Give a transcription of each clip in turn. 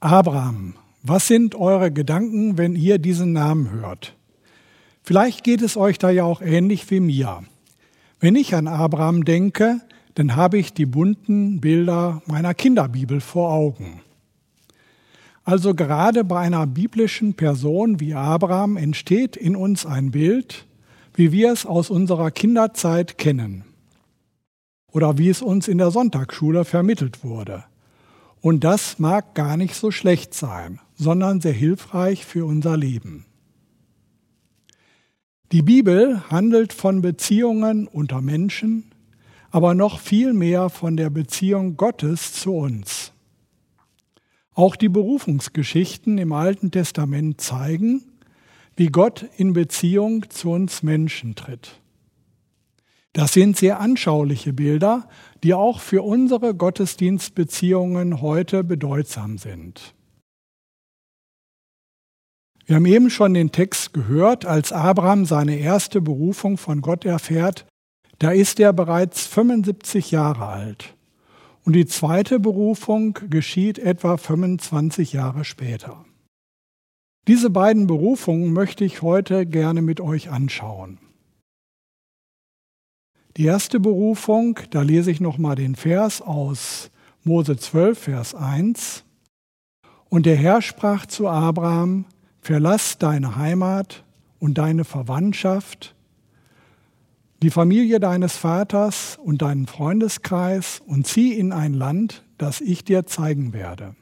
Abraham, was sind eure Gedanken, wenn ihr diesen Namen hört? Vielleicht geht es euch da ja auch ähnlich wie mir. Wenn ich an Abraham denke, dann habe ich die bunten Bilder meiner Kinderbibel vor Augen. Also gerade bei einer biblischen Person wie Abraham entsteht in uns ein Bild, wie wir es aus unserer Kinderzeit kennen oder wie es uns in der Sonntagsschule vermittelt wurde. Und das mag gar nicht so schlecht sein, sondern sehr hilfreich für unser Leben. Die Bibel handelt von Beziehungen unter Menschen, aber noch viel mehr von der Beziehung Gottes zu uns. Auch die Berufungsgeschichten im Alten Testament zeigen, wie Gott in Beziehung zu uns Menschen tritt. Das sind sehr anschauliche Bilder, die auch für unsere Gottesdienstbeziehungen heute bedeutsam sind. Wir haben eben schon den Text gehört, als Abraham seine erste Berufung von Gott erfährt, da ist er bereits 75 Jahre alt. Und die zweite Berufung geschieht etwa 25 Jahre später. Diese beiden Berufungen möchte ich heute gerne mit euch anschauen. Die erste Berufung, da lese ich nochmal den Vers aus Mose 12, Vers 1. Und der Herr sprach zu Abraham, verlass deine Heimat und deine Verwandtschaft, die Familie deines Vaters und deinen Freundeskreis und zieh in ein Land, das ich dir zeigen werde.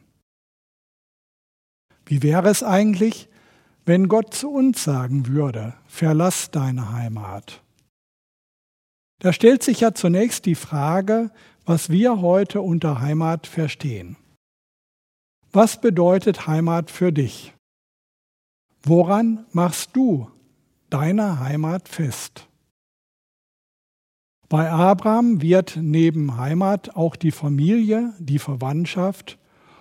Wie wäre es eigentlich, wenn Gott zu uns sagen würde, verlass deine Heimat? Da stellt sich ja zunächst die Frage, was wir heute unter Heimat verstehen. Was bedeutet Heimat für dich? Woran machst du deine Heimat fest? Bei Abraham wird neben Heimat auch die Familie, die Verwandtschaft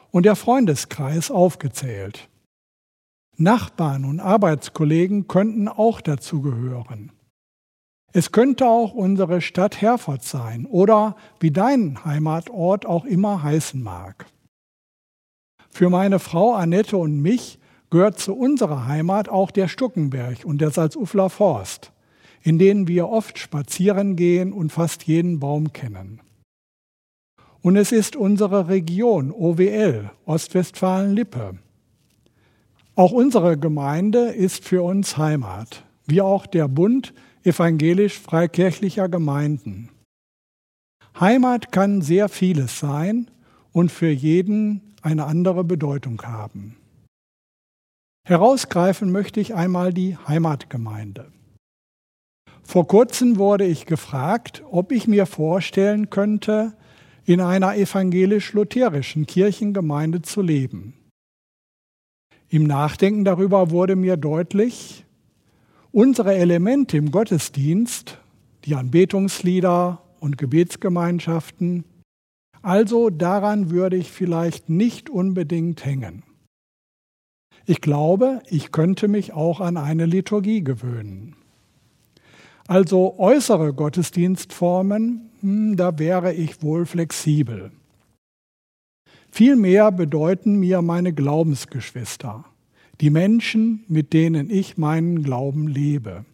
und der Freundeskreis aufgezählt. Nachbarn und Arbeitskollegen könnten auch dazu gehören. Es könnte auch unsere Stadt Herford sein oder wie dein Heimatort auch immer heißen mag. Für meine Frau Annette und mich gehört zu unserer Heimat auch der Stuckenberg und der Salzufler Forst, in denen wir oft spazieren gehen und fast jeden Baum kennen. Und es ist unsere Region OWL, Ostwestfalen-Lippe. Auch unsere Gemeinde ist für uns Heimat, wie auch der Bund evangelisch-freikirchlicher Gemeinden. Heimat kann sehr vieles sein und für jeden eine andere Bedeutung haben. Herausgreifen möchte ich einmal die Heimatgemeinde. Vor kurzem wurde ich gefragt, ob ich mir vorstellen könnte, in einer evangelisch-lutherischen Kirchengemeinde zu leben. Im Nachdenken darüber wurde mir deutlich, unsere Elemente im Gottesdienst, die Anbetungslieder und Gebetsgemeinschaften, also daran würde ich vielleicht nicht unbedingt hängen. Ich glaube, ich könnte mich auch an eine Liturgie gewöhnen. Also äußere Gottesdienstformen, hm, da wäre ich wohl flexibel. Vielmehr bedeuten mir meine Glaubensgeschwister die Menschen, mit denen ich meinen Glauben lebe.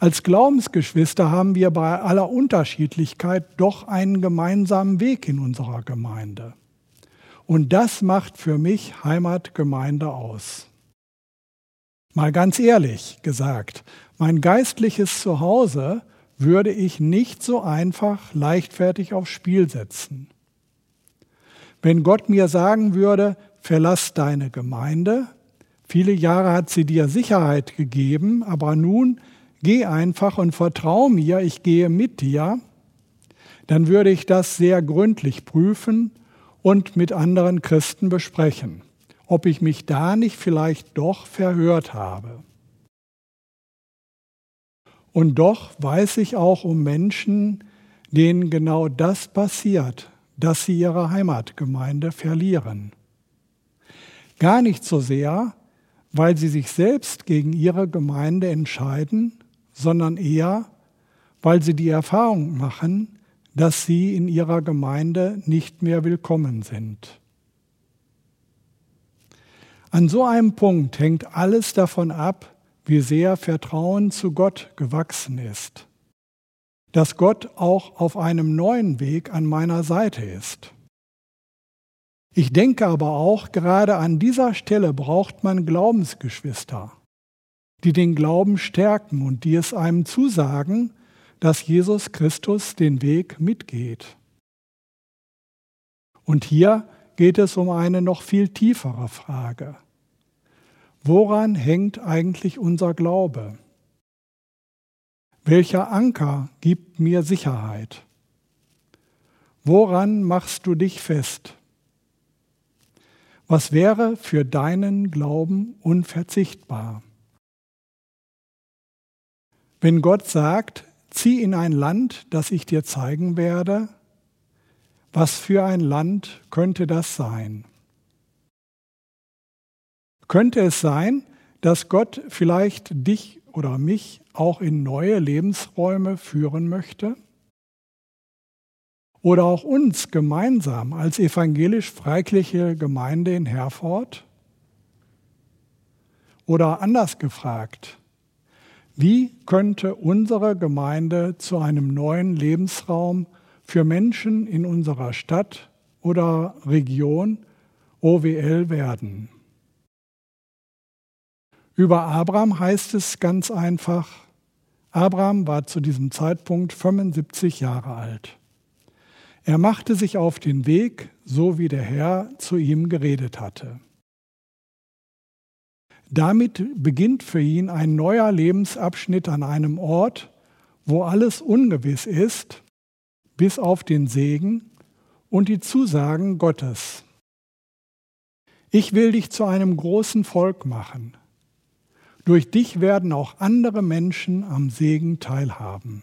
Als Glaubensgeschwister haben wir bei aller Unterschiedlichkeit doch einen gemeinsamen Weg in unserer Gemeinde. Und das macht für mich Heimatgemeinde aus. Mal ganz ehrlich gesagt, mein geistliches Zuhause würde ich nicht so einfach leichtfertig aufs Spiel setzen. Wenn Gott mir sagen würde, verlass deine Gemeinde. Viele Jahre hat sie dir Sicherheit gegeben, aber nun geh einfach und vertrau mir, ich gehe mit dir. Dann würde ich das sehr gründlich prüfen und mit anderen Christen besprechen, ob ich mich da nicht vielleicht doch verhört habe. Und doch weiß ich auch um Menschen, denen genau das passiert, dass sie ihre Heimatgemeinde verlieren. Gar nicht so sehr, weil sie sich selbst gegen ihre Gemeinde entscheiden, sondern eher, weil sie die Erfahrung machen, dass sie in ihrer Gemeinde nicht mehr willkommen sind. An so einem Punkt hängt alles davon ab, wie sehr Vertrauen zu Gott gewachsen ist. Dass Gott auch auf einem neuen Weg an meiner Seite ist. Ich denke aber auch, gerade an dieser Stelle braucht man Glaubensgeschwister, die den Glauben stärken und die es einem zusagen, dass Jesus Christus den Weg mitgeht. Und hier geht es um eine noch viel tiefere Frage. Woran hängt eigentlich unser Glaube? Welcher Anker gibt mir Sicherheit? Woran machst du dich fest? Was wäre für deinen Glauben unverzichtbar? Wenn Gott sagt, zieh in ein Land, das ich dir zeigen werde, was für ein Land könnte das sein? Könnte es sein, dass Gott vielleicht dich oder mich auch in neue Lebensräume führen möchte? Oder auch uns gemeinsam als evangelisch-freikirchliche Gemeinde in Herford? Oder anders gefragt, wie könnte unsere Gemeinde zu einem neuen Lebensraum für Menschen in unserer Stadt oder Region OWL werden? Über Abraham heißt es ganz einfach, Abraham war zu diesem Zeitpunkt 75 Jahre alt. Er machte sich auf den Weg, so wie der Herr zu ihm geredet hatte. Damit beginnt für ihn ein neuer Lebensabschnitt an einem Ort, wo alles ungewiss ist, bis auf den Segen und die Zusagen Gottes. Ich will dich zu einem großen Volk machen. Durch dich werden auch andere Menschen am Segen teilhaben.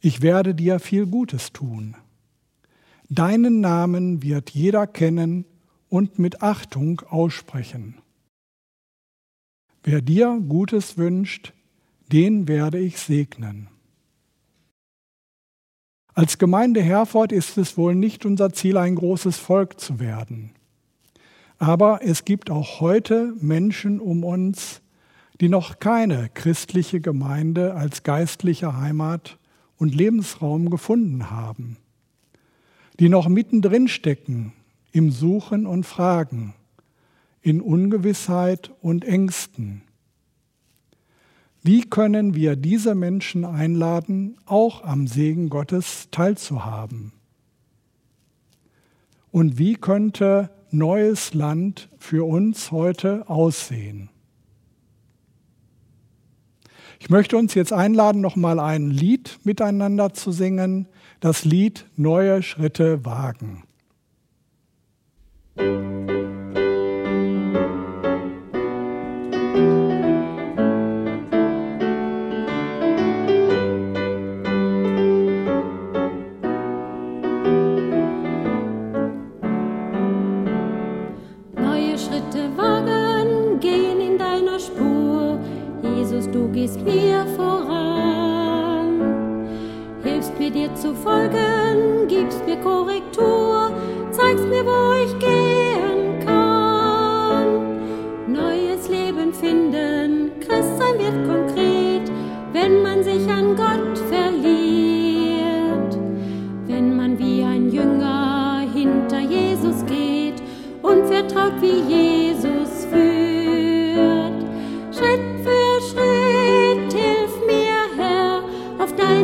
Ich werde dir viel Gutes tun. Deinen Namen wird jeder kennen und mit Achtung aussprechen. Wer dir Gutes wünscht, den werde ich segnen. Als Gemeinde Herford ist es wohl nicht unser Ziel, ein großes Volk zu werden. Aber es gibt auch heute Menschen um uns, die noch keine christliche Gemeinde als geistliche Heimat und Lebensraum gefunden haben, die noch mittendrin stecken im Suchen und Fragen, in Ungewissheit und Ängsten. Wie können wir diese Menschen einladen, auch am Segen Gottes teilzuhaben? Und wie könnte neues Land für uns heute aussehen? Ich möchte uns jetzt einladen, nochmal ein Lied miteinander zu singen, das Lied Neue Schritte wagen.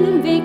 couldn't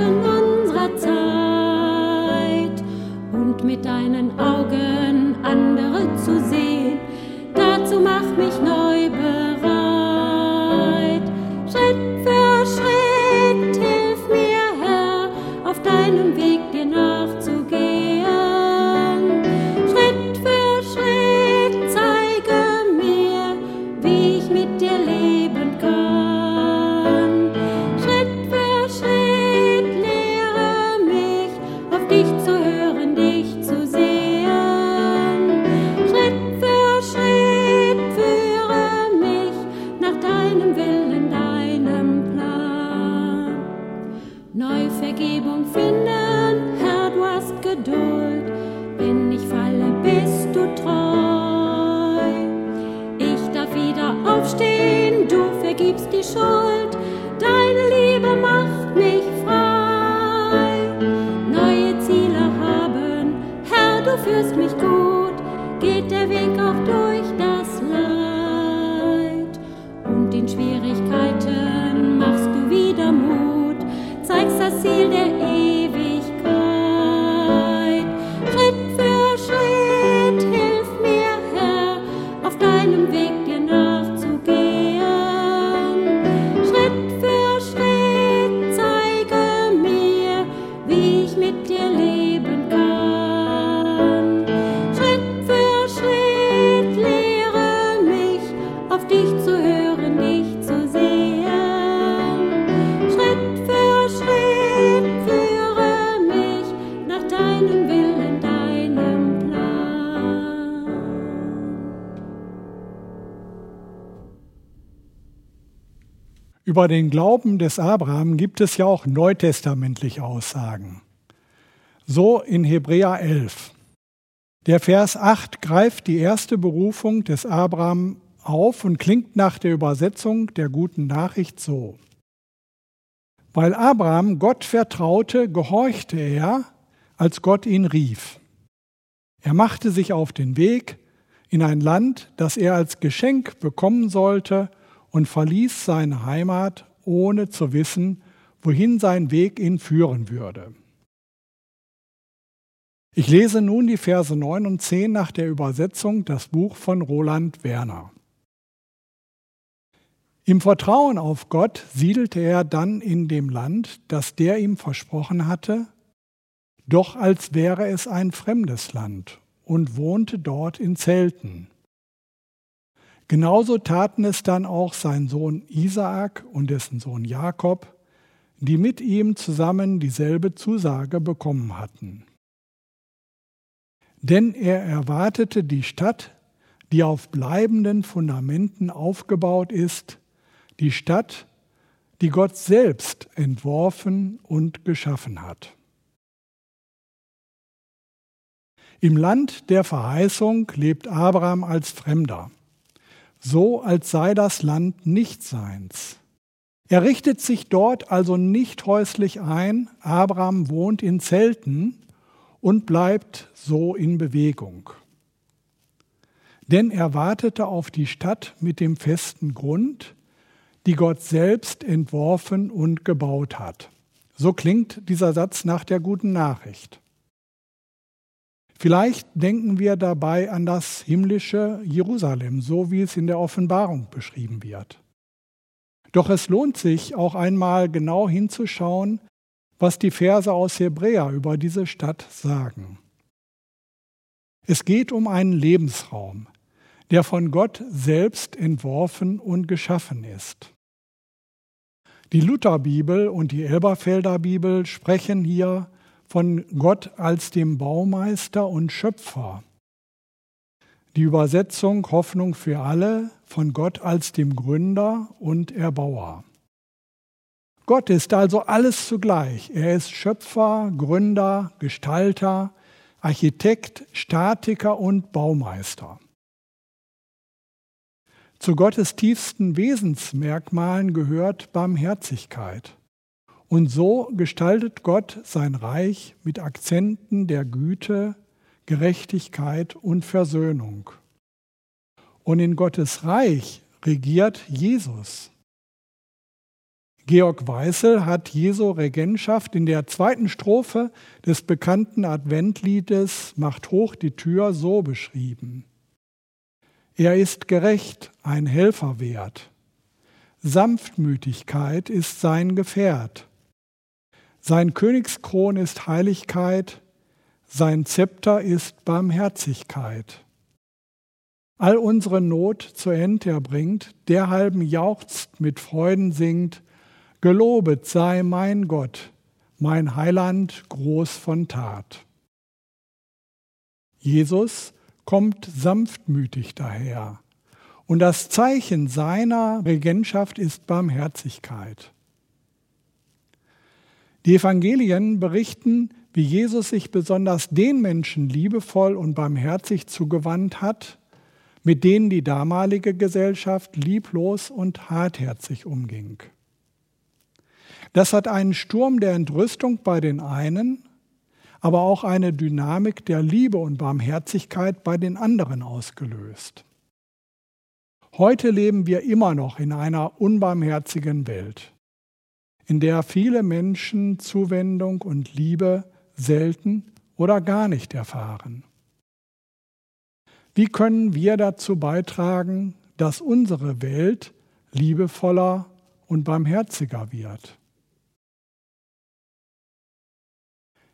Zeichen unserer Zeit und mit deinen Augen andere zu sehen, dazu mach mich noch Geduld. Wenn ich falle, bist du treu. Ich darf wieder aufstehen, du vergibst die Schuld. Deine Liebe macht mich frei. Neue Ziele haben, Herr, du führst mich gut. Geht der Weg auch durch Über den Glauben des Abraham gibt es ja auch neutestamentliche Aussagen. So in Hebräer 11. Der Vers 8 greift die erste Berufung des Abraham auf und klingt nach der Übersetzung der guten Nachricht so. Weil Abraham Gott vertraute, gehorchte er, als Gott ihn rief. Er machte sich auf den Weg in ein Land, das er als Geschenk bekommen sollte, und verließ seine Heimat, ohne zu wissen, wohin sein Weg ihn führen würde. Ich lese nun die Verse 9 und 10 nach der Übersetzung das Buch von Roland Werner. Im Vertrauen auf Gott siedelte er dann in dem Land, das der ihm versprochen hatte, doch als wäre es ein fremdes Land und wohnte dort in Zelten. Genauso taten es dann auch sein Sohn Isaak und dessen Sohn Jakob, die mit ihm zusammen dieselbe Zusage bekommen hatten. Denn er erwartete die Stadt, die auf bleibenden Fundamenten aufgebaut ist, die Stadt, die Gott selbst entworfen und geschaffen hat. Im Land der Verheißung lebt Abraham als Fremder, so als sei das Land nicht seins. Er richtet sich dort also nicht häuslich ein, Abraham wohnt in Zelten und bleibt so in Bewegung. Denn er wartete auf die Stadt mit dem festen Grund, die Gott selbst entworfen und gebaut hat. So klingt dieser Satz nach der guten Nachricht. Vielleicht denken wir dabei an das himmlische Jerusalem, so wie es in der Offenbarung beschrieben wird. Doch es lohnt sich auch einmal genau hinzuschauen, was die Verse aus Hebräer über diese Stadt sagen. Es geht um einen Lebensraum, der von Gott selbst entworfen und geschaffen ist. Die Lutherbibel und die Elberfelder Bibel sprechen hier von Gott als dem Baumeister und Schöpfer. Die Übersetzung Hoffnung für alle von Gott als dem Gründer und Erbauer. Gott ist also alles zugleich. Er ist Schöpfer, Gründer, Gestalter, Architekt, Statiker und Baumeister. Zu Gottes tiefsten Wesensmerkmalen gehört Barmherzigkeit. Und so gestaltet Gott sein Reich mit Akzenten der Güte, Gerechtigkeit und Versöhnung. Und in Gottes Reich regiert Jesus. Georg Weißel hat Jesu Regentschaft in der zweiten Strophe des bekannten Adventliedes Macht hoch die Tür so beschrieben. Er ist gerecht, ein Helfer wert. Sanftmütigkeit ist sein Gefährt. Sein Königskron ist Heiligkeit, sein Zepter ist Barmherzigkeit. All unsere Not zu End erbringt, der halben jauchzt, mit Freuden singt, Gelobet sei mein Gott, mein Heiland groß von Tat. Jesus kommt sanftmütig daher, und das Zeichen seiner Regentschaft ist Barmherzigkeit. Die Evangelien berichten, wie Jesus sich besonders den Menschen liebevoll und barmherzig zugewandt hat, mit denen die damalige Gesellschaft lieblos und hartherzig umging. Das hat einen Sturm der Entrüstung bei den einen, aber auch eine Dynamik der Liebe und Barmherzigkeit bei den anderen ausgelöst. Heute leben wir immer noch in einer unbarmherzigen Welt, in der viele Menschen Zuwendung und Liebe selten oder gar nicht erfahren. Wie können wir dazu beitragen, dass unsere Welt liebevoller und barmherziger wird?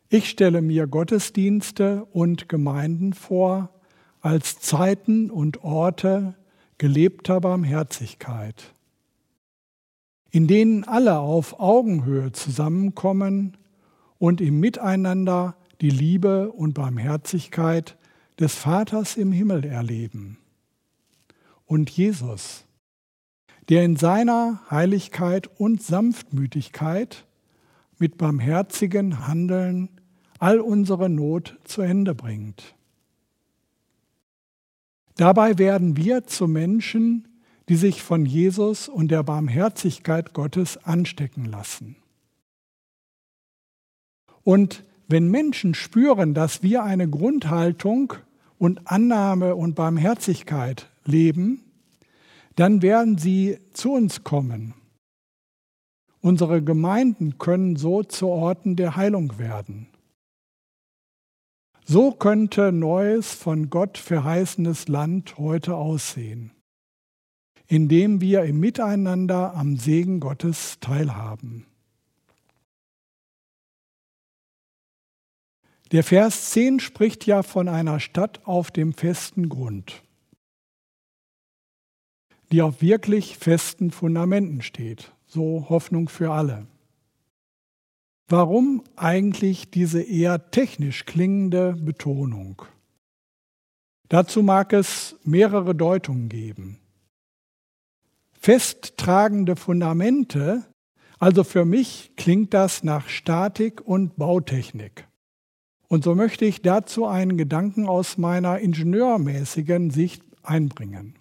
Ich stelle mir Gottesdienste und Gemeinden vor als Zeiten und Orte gelebter Barmherzigkeit, in denen alle auf Augenhöhe zusammenkommen und im Miteinander die Liebe und Barmherzigkeit des Vaters im Himmel erleben. Und Jesus, der in seiner Heiligkeit und Sanftmütigkeit mit barmherzigen Handeln all unsere Not zu Ende bringt. Dabei werden wir zu Menschen, die sich von Jesus und der Barmherzigkeit Gottes anstecken lassen. Und wenn Menschen spüren, dass wir eine Grundhaltung und Annahme und Barmherzigkeit leben, dann werden sie zu uns kommen. Unsere Gemeinden können so zu Orten der Heilung werden. So könnte neues, von Gott verheißenes Land heute aussehen, indem wir im Miteinander am Segen Gottes teilhaben. Der Vers 10 spricht ja von einer Stadt auf dem festen Grund, die auf wirklich festen Fundamenten steht. So Hoffnung für alle. Warum eigentlich diese eher technisch klingende Betonung? Dazu mag es mehrere Deutungen geben. Festtragende Fundamente, also für mich klingt das nach Statik und Bautechnik. Und so möchte ich dazu einen Gedanken aus meiner ingenieurmäßigen Sicht einbringen.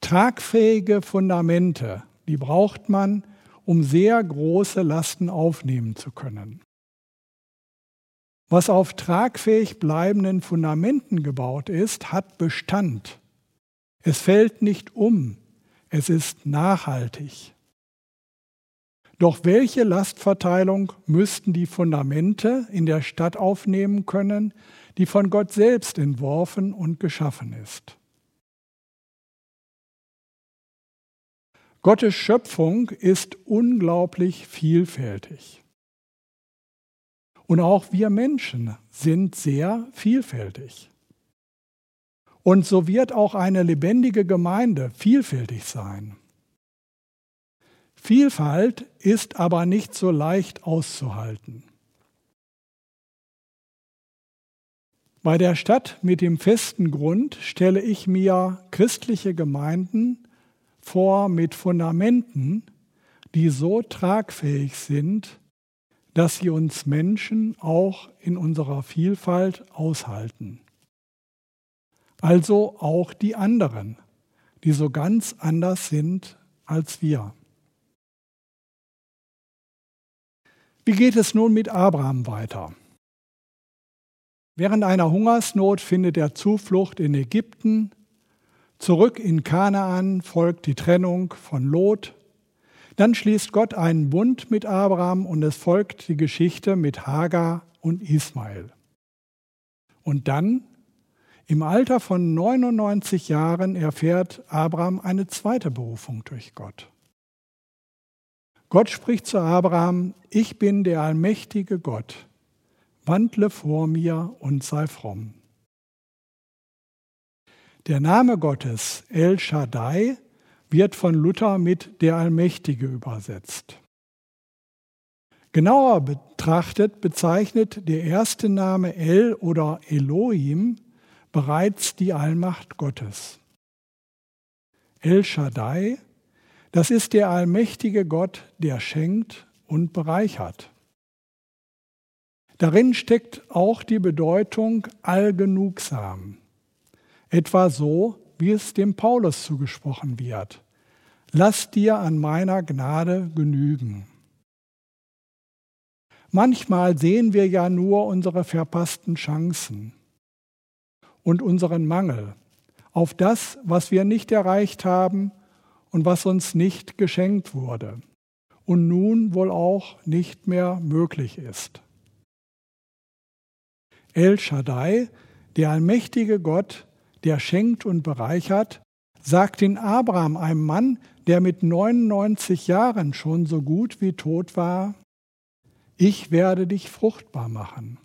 Tragfähige Fundamente, die braucht man, um sehr große Lasten aufnehmen zu können. Was auf tragfähig bleibenden Fundamenten gebaut ist, hat Bestand. Es fällt nicht um, es ist nachhaltig. Doch welche Lastverteilung müssten die Fundamente in der Stadt aufnehmen können, die von Gott selbst entworfen und geschaffen ist? Gottes Schöpfung ist unglaublich vielfältig. Und auch wir Menschen sind sehr vielfältig. Und so wird auch eine lebendige Gemeinde vielfältig sein. Vielfalt ist aber nicht so leicht auszuhalten. Bei der Stadt mit dem festen Grund stelle ich mir christliche Gemeinden vor mit Fundamenten, die so tragfähig sind, dass sie uns Menschen auch in unserer Vielfalt aushalten. Also auch die anderen, die so ganz anders sind als wir. Wie geht es nun mit Abraham weiter? Während einer Hungersnot findet er Zuflucht in Ägypten, Zurück in Kanaan folgt die Trennung von Lot. Dann schließt Gott einen Bund mit Abraham und es folgt die Geschichte mit Hagar und Ismael. Und dann, im Alter von 99 Jahren, erfährt Abraham eine zweite Berufung durch Gott. Gott spricht zu Abraham, ich bin der allmächtige Gott, wandle vor mir und sei fromm. Der Name Gottes El Shaddai wird von Luther mit der Allmächtige übersetzt. Genauer betrachtet bezeichnet der erste Name El oder Elohim bereits die Allmacht Gottes. El Shaddai das ist der allmächtige Gott, der schenkt und bereichert. Darin steckt auch die Bedeutung allgenugsam. Etwa so, wie es dem Paulus zugesprochen wird. Lass dir an meiner Gnade genügen. Manchmal sehen wir ja nur unsere verpassten Chancen und unseren Mangel auf das, was wir nicht erreicht haben und was uns nicht geschenkt wurde und nun wohl auch nicht mehr möglich ist. El Shaddai, der allmächtige Gott, der schenkt und bereichert, sagt in Abraham, einem Mann, der mit 99 Jahren schon so gut wie tot war, ich werde dich fruchtbar machen.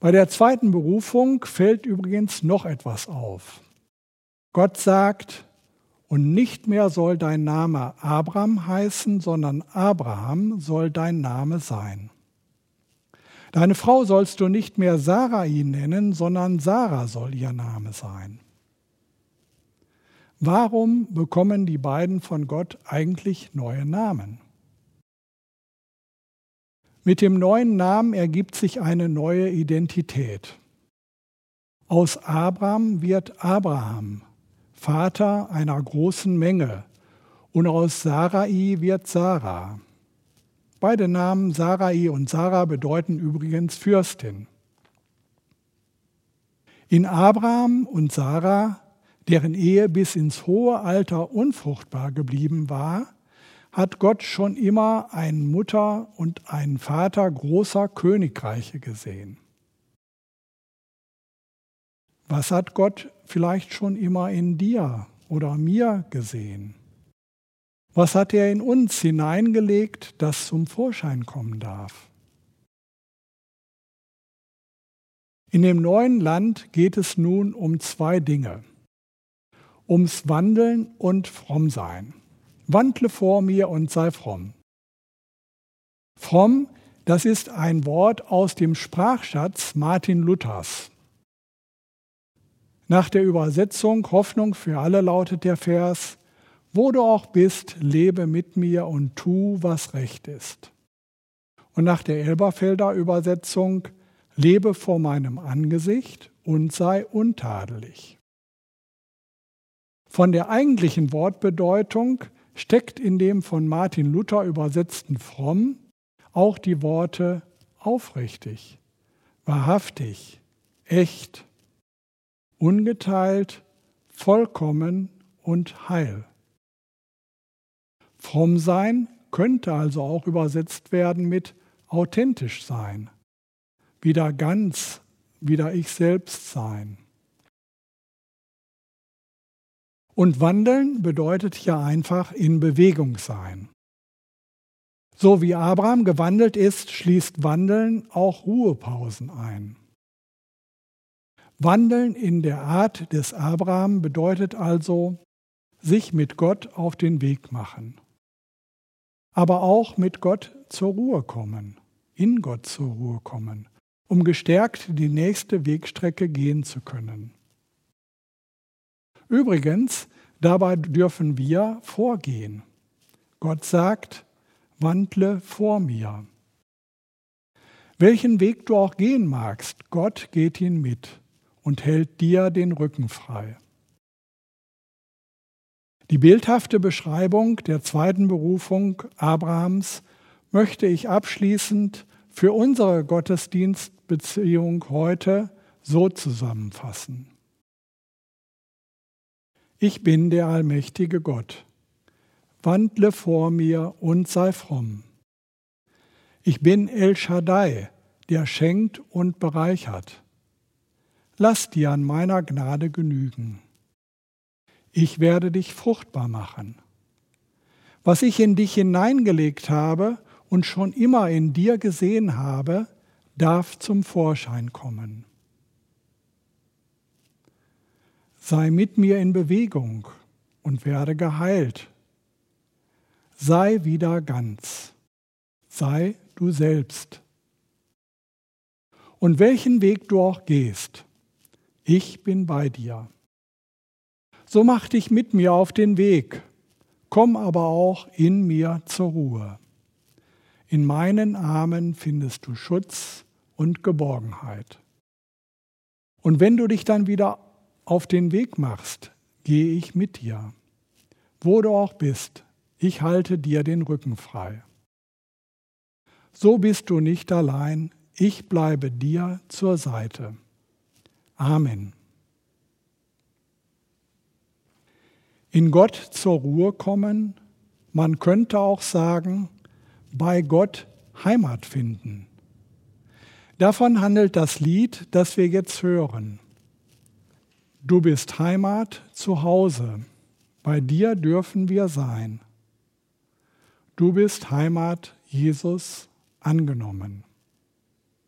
Bei der zweiten Berufung fällt übrigens noch etwas auf. Gott sagt, und nicht mehr soll dein Name Abraham heißen, sondern Abraham soll dein Name sein. Deine Frau sollst du nicht mehr Sarai nennen, sondern Sarah soll ihr Name sein. Warum bekommen die beiden von Gott eigentlich neue Namen? Mit dem neuen Namen ergibt sich eine neue Identität. Aus Abraham wird Abraham, Vater einer großen Menge. Und aus Sarai wird Sarah. Beide Namen Sarai und Sarah bedeuten übrigens Fürstin. In Abraham und Sarah, deren Ehe bis ins hohe Alter unfruchtbar geblieben war, hat Gott schon immer einen Mutter und einen Vater großer Königreiche gesehen. Was hat Gott vielleicht schon immer in dir oder mir gesehen? Was hat er in uns hineingelegt, das zum Vorschein kommen darf? In dem neuen Land geht es nun um zwei Dinge. Ums Wandeln und Frommsein. Wandle vor mir und sei fromm. Fromm, das ist ein Wort aus dem Sprachschatz Martin Luthers. Nach der Übersetzung Hoffnung für alle lautet der Vers, wo du auch bist, lebe mit mir und tu, was recht ist. Und nach der Elberfelder Übersetzung, lebe vor meinem Angesicht und sei untadelig. Von der eigentlichen Wortbedeutung steckt in dem von Martin Luther übersetzten fromm auch die Worte aufrichtig, wahrhaftig, echt, ungeteilt, vollkommen und heil. Fromm sein könnte also auch übersetzt werden mit authentisch sein, wieder ganz, wieder ich selbst sein. Und wandeln bedeutet ja einfach in Bewegung sein. So wie Abraham gewandelt ist, schließt Wandeln auch Ruhepausen ein. Wandeln in der Art des Abraham bedeutet also, sich mit Gott auf den Weg machen. Aber auch mit Gott zur Ruhe kommen, in Gott zur Ruhe kommen, um gestärkt die nächste Wegstrecke gehen zu können. Übrigens, dabei dürfen wir vorgehen. Gott sagt, wandle vor mir. Welchen Weg du auch gehen magst, Gott geht ihn mit und hält dir den Rücken frei. Die bildhafte Beschreibung der zweiten Berufung Abrahams möchte ich abschließend für unsere Gottesdienstbeziehung heute so zusammenfassen. Ich bin der allmächtige Gott, wandle vor mir und sei fromm. Ich bin El Shaddai, der schenkt und bereichert. Lass dir an meiner Gnade genügen. Ich werde dich fruchtbar machen. Was ich in dich hineingelegt habe und schon immer in dir gesehen habe, darf zum Vorschein kommen. Sei mit mir in Bewegung und werde geheilt. Sei wieder ganz. Sei du selbst. Und welchen Weg du auch gehst, ich bin bei dir. So mach dich mit mir auf den Weg, komm aber auch in mir zur Ruhe. In meinen Armen findest du Schutz und Geborgenheit. Und wenn du dich dann wieder auf den Weg machst, gehe ich mit dir. Wo du auch bist, ich halte dir den Rücken frei. So bist du nicht allein, ich bleibe dir zur Seite. Amen. In Gott zur Ruhe kommen, man könnte auch sagen, bei Gott Heimat finden. Davon handelt das Lied, das wir jetzt hören. Du bist Heimat zu Hause, bei dir dürfen wir sein. Du bist Heimat, Jesus, angenommen.